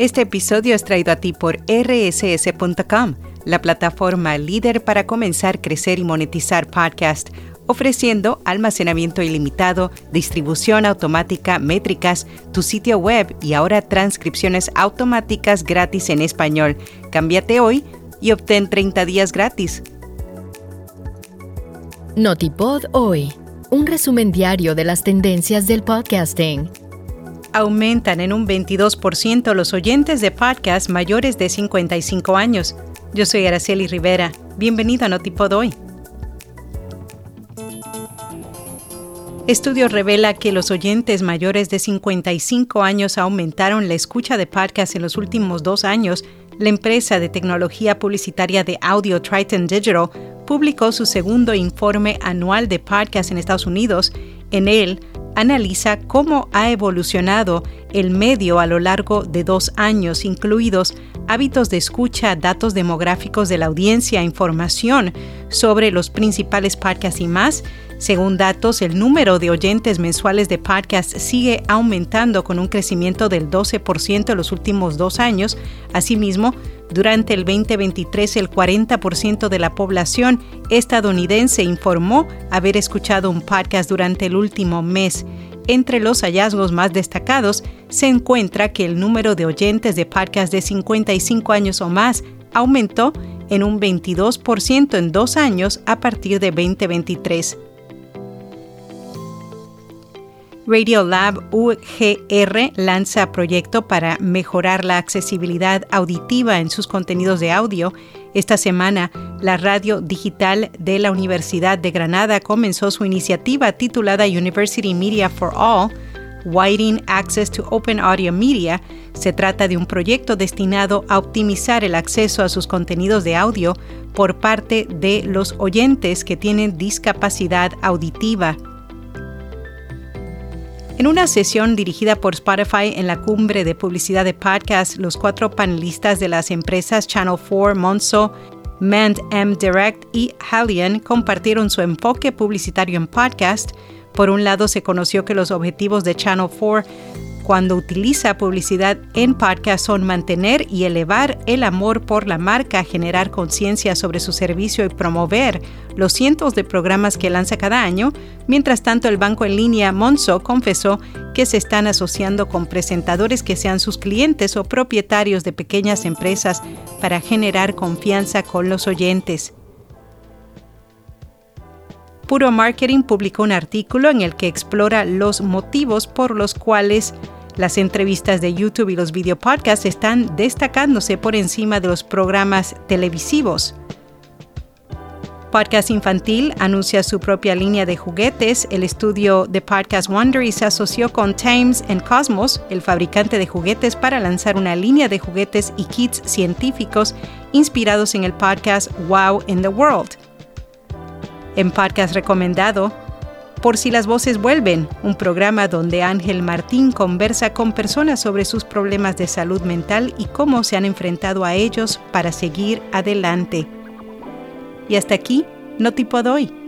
Este episodio es traído a ti por rss.com, la plataforma líder para comenzar, crecer y monetizar podcast, ofreciendo almacenamiento ilimitado, distribución automática, métricas, tu sitio web y ahora transcripciones automáticas gratis en español. Cámbiate hoy y obtén 30 días gratis. Notipod hoy, un resumen diario de las tendencias del podcasting aumentan en un 22% los oyentes de podcast mayores de 55 años. Yo soy Araceli Rivera. Bienvenido a Notipod hoy. Estudio revela que los oyentes mayores de 55 años aumentaron la escucha de podcast en los últimos dos años. La empresa de tecnología publicitaria de audio Triton Digital publicó su segundo informe anual de podcast en Estados Unidos. En él, analiza cómo ha evolucionado el medio a lo largo de dos años, incluidos hábitos de escucha, datos demográficos de la audiencia, información sobre los principales podcasts y más. Según datos, el número de oyentes mensuales de podcasts sigue aumentando con un crecimiento del 12% en los últimos dos años. Asimismo, durante el 2023, el 40% de la población estadounidense informó haber escuchado un podcast durante el último mes. Entre los hallazgos más destacados se encuentra que el número de oyentes de podcast de 55 años o más aumentó en un 22% en dos años a partir de 2023. Radiolab UGR lanza proyecto para mejorar la accesibilidad auditiva en sus contenidos de audio. Esta semana, la radio digital de la Universidad de Granada comenzó su iniciativa titulada University Media for All, Widening Access to Open Audio Media. Se trata de un proyecto destinado a optimizar el acceso a sus contenidos de audio por parte de los oyentes que tienen discapacidad auditiva. En una sesión dirigida por Spotify en la cumbre de publicidad de podcast, los cuatro panelistas de las empresas Channel 4, Monzo, Mand M Direct y Halion compartieron su enfoque publicitario en podcast. Por un lado, se conoció que los objetivos de Channel 4 cuando utiliza publicidad en podcast son mantener y elevar el amor por la marca, generar conciencia sobre su servicio y promover los cientos de programas que lanza cada año. Mientras tanto, el banco en línea Monzo confesó que se están asociando con presentadores que sean sus clientes o propietarios de pequeñas empresas para generar confianza con los oyentes. Puro Marketing publicó un artículo en el que explora los motivos por los cuales las entrevistas de YouTube y los videopodcasts están destacándose por encima de los programas televisivos. Podcast Infantil anuncia su propia línea de juguetes. El estudio de Podcast Wondery se asoció con and Cosmos, el fabricante de juguetes, para lanzar una línea de juguetes y kits científicos inspirados en el podcast Wow in the World. En podcast recomendado, por si las voces vuelven, un programa donde Ángel Martín conversa con personas sobre sus problemas de salud mental y cómo se han enfrentado a ellos para seguir adelante. Y hasta aquí, no tipo doy.